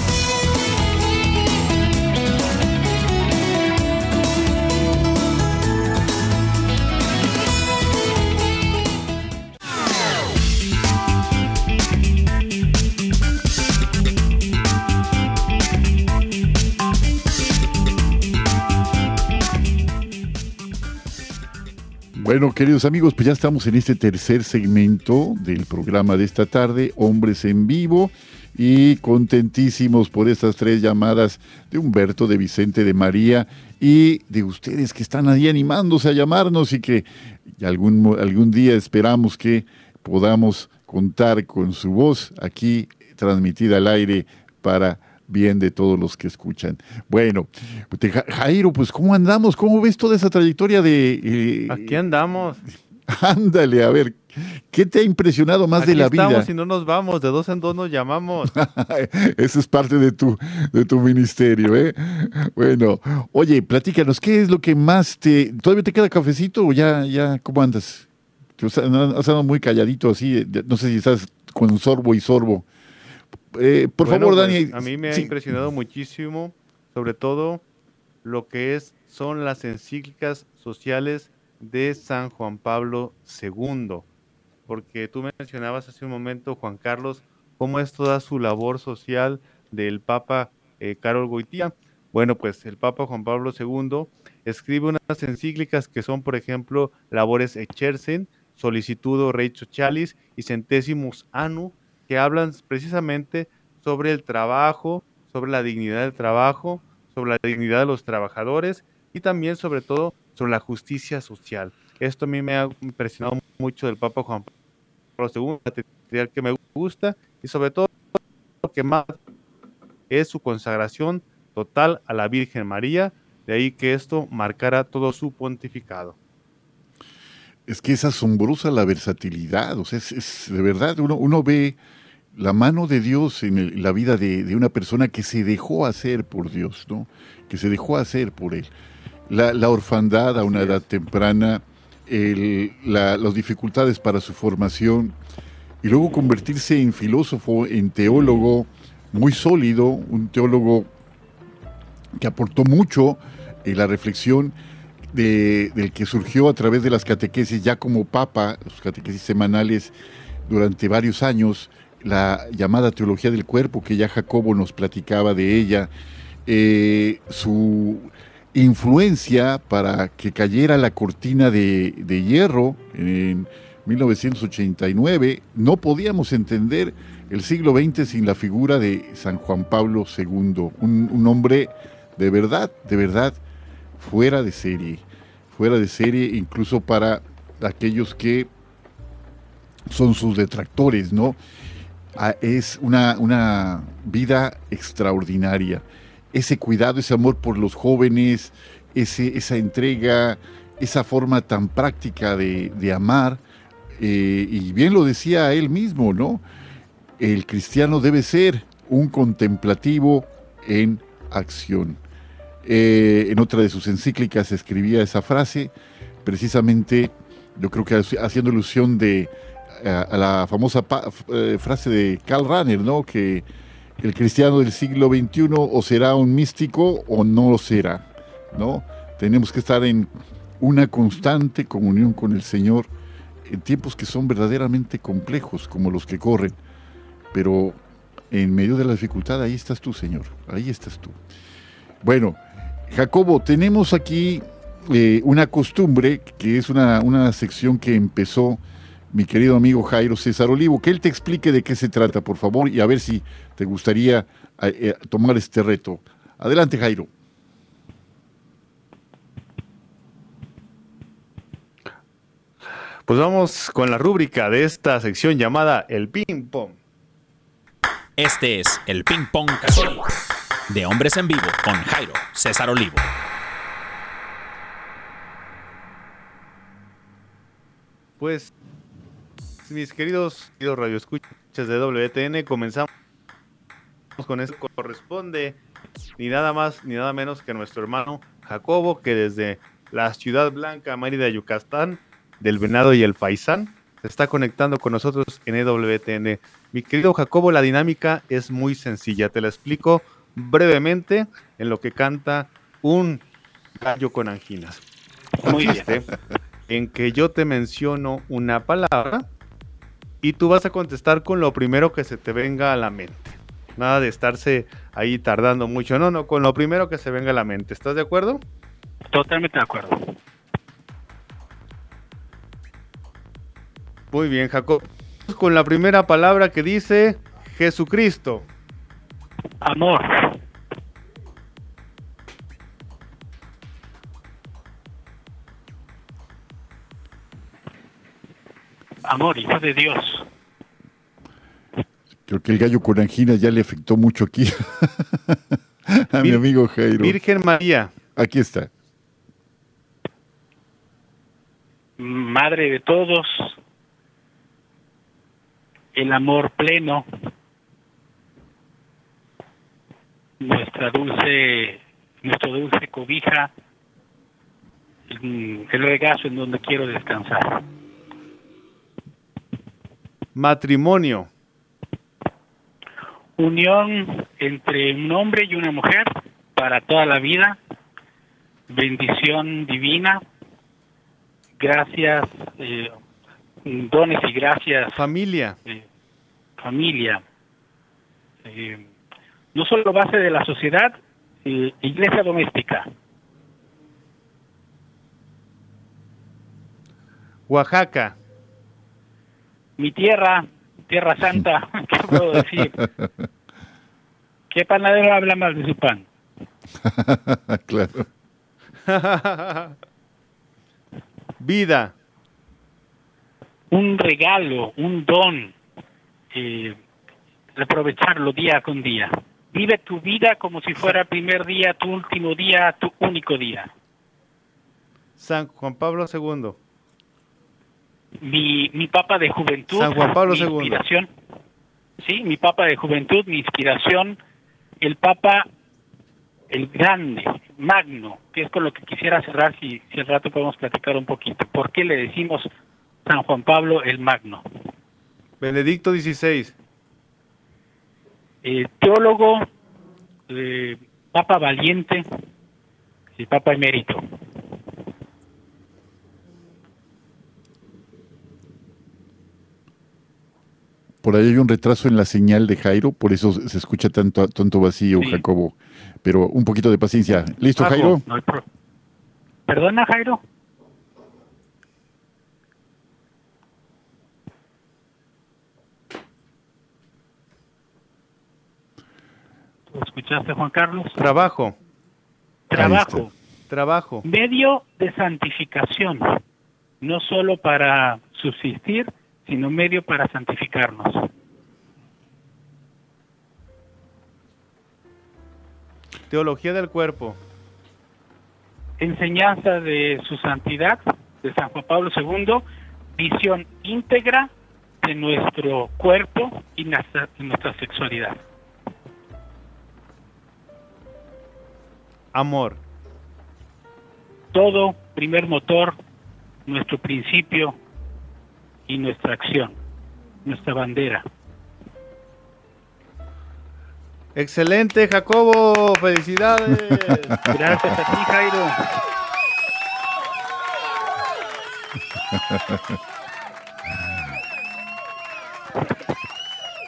Bueno, queridos amigos, pues ya estamos en este tercer segmento del programa de esta tarde, Hombres en Vivo, y contentísimos por estas tres llamadas de Humberto, de Vicente, de María y de ustedes que están ahí animándose a llamarnos y que algún, algún día esperamos que podamos contar con su voz aquí transmitida al aire para bien de todos los que escuchan. Bueno, Ja- Jairo, pues ¿cómo andamos? ¿Cómo ves toda esa trayectoria de... eh, Aquí andamos. (laughs) Ándale, a ver, ¿qué te ha impresionado más Aquí de la estamos vida? y no nos vamos. De dos en dos nos llamamos. (laughs) Eso es parte de tu, de tu ministerio, ¿eh? Bueno, oye, platícanos, ¿qué es lo que más te... ¿Todavía te queda cafecito o ya, ya, cómo andas? Has andado muy calladito así, no sé si estás con sorbo y sorbo. Eh, por Bueno, favor, pues, Dani. A mí me ha impresionado muchísimo, sobre todo lo que es son las encíclicas sociales de San Juan Pablo II, porque tú mencionabas hace un momento, Juan Carlos, cómo es toda su labor social del Papa eh, Carol Goitía. Bueno, pues el Papa Juan Pablo II escribe unas encíclicas que son, por ejemplo, Labores Exercen, Solicitudo Rei Socialis y Centésimos Annu, que hablan precisamente sobre el trabajo, sobre la dignidad del trabajo, sobre la dignidad de los trabajadores y también sobre todo sobre la justicia social. Esto a mí me ha impresionado mucho del Papa Juan Pablo II, material que me gusta y sobre todo lo que más es su consagración total a la Virgen María, de ahí que esto marcara todo su pontificado. Es que es asombrosa la versatilidad, o sea, es, de verdad, uno ve la mano de Dios en el- la vida de, de una persona que se dejó hacer por Dios, ¿no? Que se dejó hacer por Él. La, la orfandad a una edad temprana, el- la- las dificultades para su formación, y luego convertirse en filósofo, en teólogo muy sólido, un teólogo que aportó mucho en la reflexión del que surgió a través de las catequesis ya como papa, los catequesis semanales durante varios años, la llamada teología del cuerpo, que ya Jacobo nos platicaba de ella, eh, su influencia para que cayera la cortina de, de, hierro en 1989. No podíamos entender el siglo XX sin la figura de San Juan Pablo II, un, un hombre de verdad, de verdad, fuera de serie, fuera de serie incluso para aquellos que son sus detractores, ¿no? Ah, es una, una vida extraordinaria. Ese cuidado, ese amor por los jóvenes, ese, esa entrega, esa forma tan práctica de, amar, eh, y bien lo decía él mismo, ¿no? El cristiano debe ser un contemplativo en acción. Eh, en otra de sus encíclicas escribía esa frase, precisamente, yo creo que haciendo alusión de, a, la famosa eh, frase de Karl Rahner, ¿no? que el cristiano del siglo XXI o será un místico o no lo será. ¿no? Tenemos que estar en una constante comunión con el Señor en tiempos que son verdaderamente complejos como los que corren, pero en medio de la dificultad ahí estás tú, Señor, ahí estás tú. Bueno, Jacobo, tenemos aquí eh, una costumbre, que es una, sección que empezó mi querido amigo Jairo César Olivo, que él te explique de qué se trata, por favor, y a ver si te gustaría eh, eh, tomar este reto. Adelante, Jairo. Pues vamos con la rúbrica de esta sección llamada el ping pong. Este es el ping pong casual de Hombres en Vivo con Jairo César Olivo. Pues, mis queridos, queridos radioescuchas de WTN, comenzamos con eso corresponde ni nada más ni nada menos que nuestro hermano Jacobo, que desde la ciudad blanca Mérida, Yucatán, del Venado y el Faisán, se está conectando con nosotros en EWTN. Mi querido Jacobo, la dinámica es muy sencilla, te la explico brevemente en lo que canta un gallo con anginas. Muy bien. En que yo te menciono una palabra y tú vas a contestar con lo primero que se te venga a la mente. Nada de estarse ahí tardando mucho. No, no, con lo primero que se venga a la mente. ¿Estás de acuerdo? Totalmente de acuerdo. Muy bien, Jacob. Con la primera palabra que dice Jesucristo. Amor. Amor, hijo de Dios. Creo que el gallo con angina ya le afectó mucho aquí (laughs) a mi amigo Jairo. Virgen María. Aquí está. Madre de todos, el amor pleno, nuestra dulce, nuestro dulce cobija, el, regazo en donde quiero descansar. Matrimonio. Unión entre un hombre y una mujer para toda la vida. Bendición divina. Gracias, eh, dones y gracias. Familia. Eh, familia. Eh, no solo base de la sociedad, iglesia doméstica. Oaxaca. Mi tierra, tierra santa, (laughs) ¿qué puedo decir? (laughs) ¿Qué panadero habla más de su pan? (laughs) claro. Vida. Un regalo, un don. Eh, aprovecharlo día con día. Vive tu vida como si fuera el primer día, tu último día, tu único día. San Juan Pablo II. Mi, mi papa de juventud. San Juan Pablo II. Inspiración. Sí, mi papa de juventud, mi inspiración. El papa, el grande, magno, que es con lo que quisiera cerrar si, si el rato podemos platicar un poquito. ¿Por qué le decimos San Juan Pablo el magno? Benedicto XVI eh, teólogo, eh, Papa Valiente y Papa Emérito. Por ahí hay un retraso en la señal de Jairo, por eso se escucha tanto, tanto vacío, Sí. Jacobo. Pero un poquito de paciencia. ¿Listo, Jairo? no hay pro- Perdona, Jairo. ¿Lo escuchaste, Juan Carlos? Trabajo, Trabajo, trabajo. medio de santificación, no solo para subsistir, sino medio para santificarnos. Teología del cuerpo. enseñanza de su santidad, de San Juan Pablo II, visión íntegra de nuestro cuerpo y nuestra, nuestra sexualidad. Amor. Todo, primer motor, nuestro principio y nuestra acción, nuestra bandera. Excelente, Jacobo. Felicidades. (laughs) Gracias a ti, Jairo.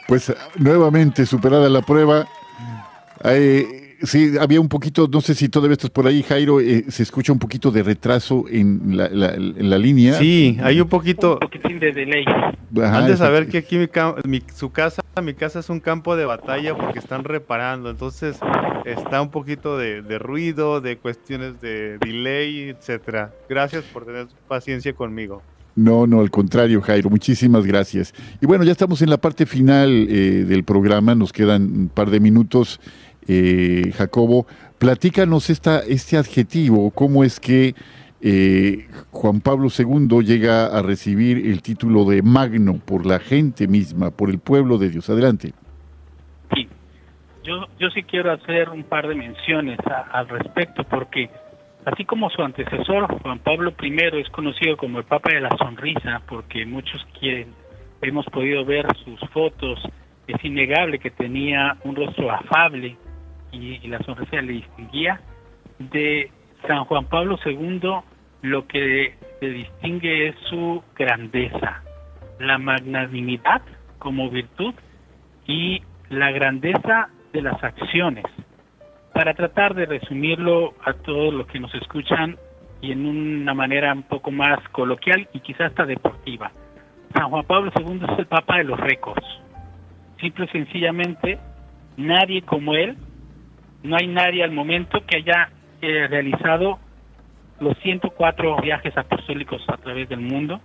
Pues nuevamente superada la prueba. Eh, sí, había un poquito, no sé si todavía estás por ahí, Jairo, eh, se escucha un poquito de retraso en la, la- en la línea. Sí, hay un poquito. Un poquitín de delay. Ajá, Han de saber que aquí mi, mi- su casa, mi casa es un campo de batalla porque están reparando, entonces está un poquito de, de ruido, de cuestiones de delay, etcétera. Gracias por tener paciencia conmigo. No, no, al contrario, Jairo, muchísimas gracias. Y bueno, ya estamos en la parte final eh, del programa, nos quedan un par de minutos. Eh, Jacobo, platícanos esta, este adjetivo, cómo es que eh, Juan Pablo II llega a recibir el título de magno por la gente misma, por el pueblo de Dios. Adelante. Sí. Yo, yo sí quiero hacer un par de menciones a- al respecto, porque así como su antecesor, Juan Pablo I, es conocido como el Papa de la Sonrisa, porque muchos quieren, hemos podido ver sus fotos, es innegable que tenía un rostro afable y, la sonrisa le distinguía. De San Juan Pablo II, lo que le distingue es su grandeza, la magnanimidad como virtud y la grandeza de las acciones. Para tratar de resumirlo a todos los que nos escuchan y en una manera un poco más coloquial y quizás hasta deportiva. San Juan Pablo II es el Papa de los récords. Simple y sencillamente, nadie como él, no hay nadie al momento que haya eh, realizado los 104 viajes apostólicos a través del mundo,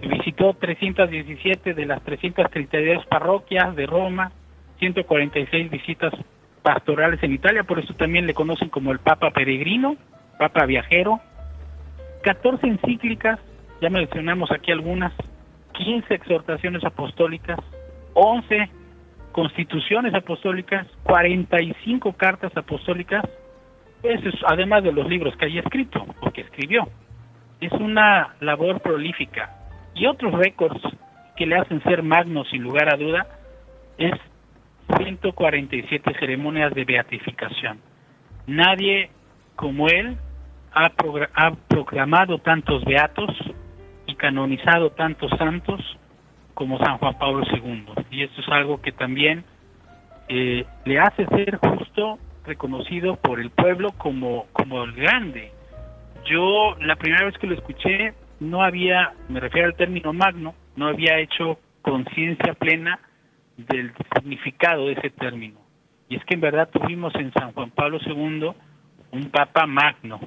visitó 317 de las 332 parroquias de Roma, 146 visitas pastorales en Italia, por eso también le conocen como el Papa Peregrino, Papa Viajero, 14 encíclicas, ya mencionamos aquí algunas, 15 exhortaciones apostólicas, 11 constituciones apostólicas, 45 cartas apostólicas, eso es además de los libros que haya escrito o que escribió. Es una labor prolífica. Y otros récords que le hacen ser magno sin lugar a duda es 147 ceremonias de beatificación. Nadie como él ha, ha proclamado tantos beatos y canonizado tantos santos como San Juan Pablo II. Y esto es algo que también eh, le hace ser justo reconocido por el pueblo como, como el grande. Yo la primera vez que lo escuché no había, me refiero al término magno, no había hecho conciencia plena del significado de ese término. Y es que en verdad tuvimos en San Juan Pablo II un Papa magno,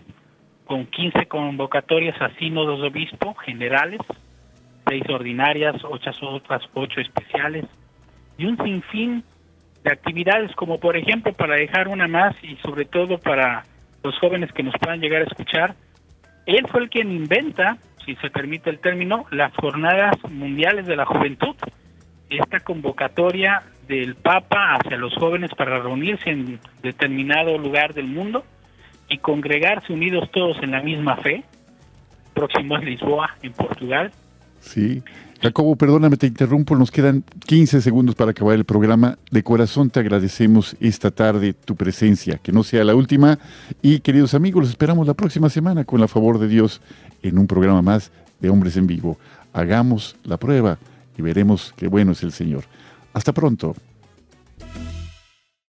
con 15 convocatorias a sínodos de obispo generales, seis ordinarias, ocho otras ocho especiales, y un sinfín de actividades como por ejemplo para dejar una más y sobre todo para los jóvenes que nos puedan llegar a escuchar, él fue el quien inventa, si se permite el término, las jornadas mundiales de la juventud, esta convocatoria del Papa hacia los jóvenes para reunirse en determinado lugar del mundo y congregarse unidos todos en la misma fe, próximo es Lisboa, en Portugal, Sí. Jacobo, perdóname, te interrumpo, nos quedan 15 segundos para acabar el programa. De corazón te agradecemos esta tarde tu presencia, que no sea la última. Y queridos amigos, los esperamos la próxima semana con la favor de Dios en un programa más de Hombres en Vivo. Hagamos la prueba y veremos qué bueno es el Señor. Hasta pronto.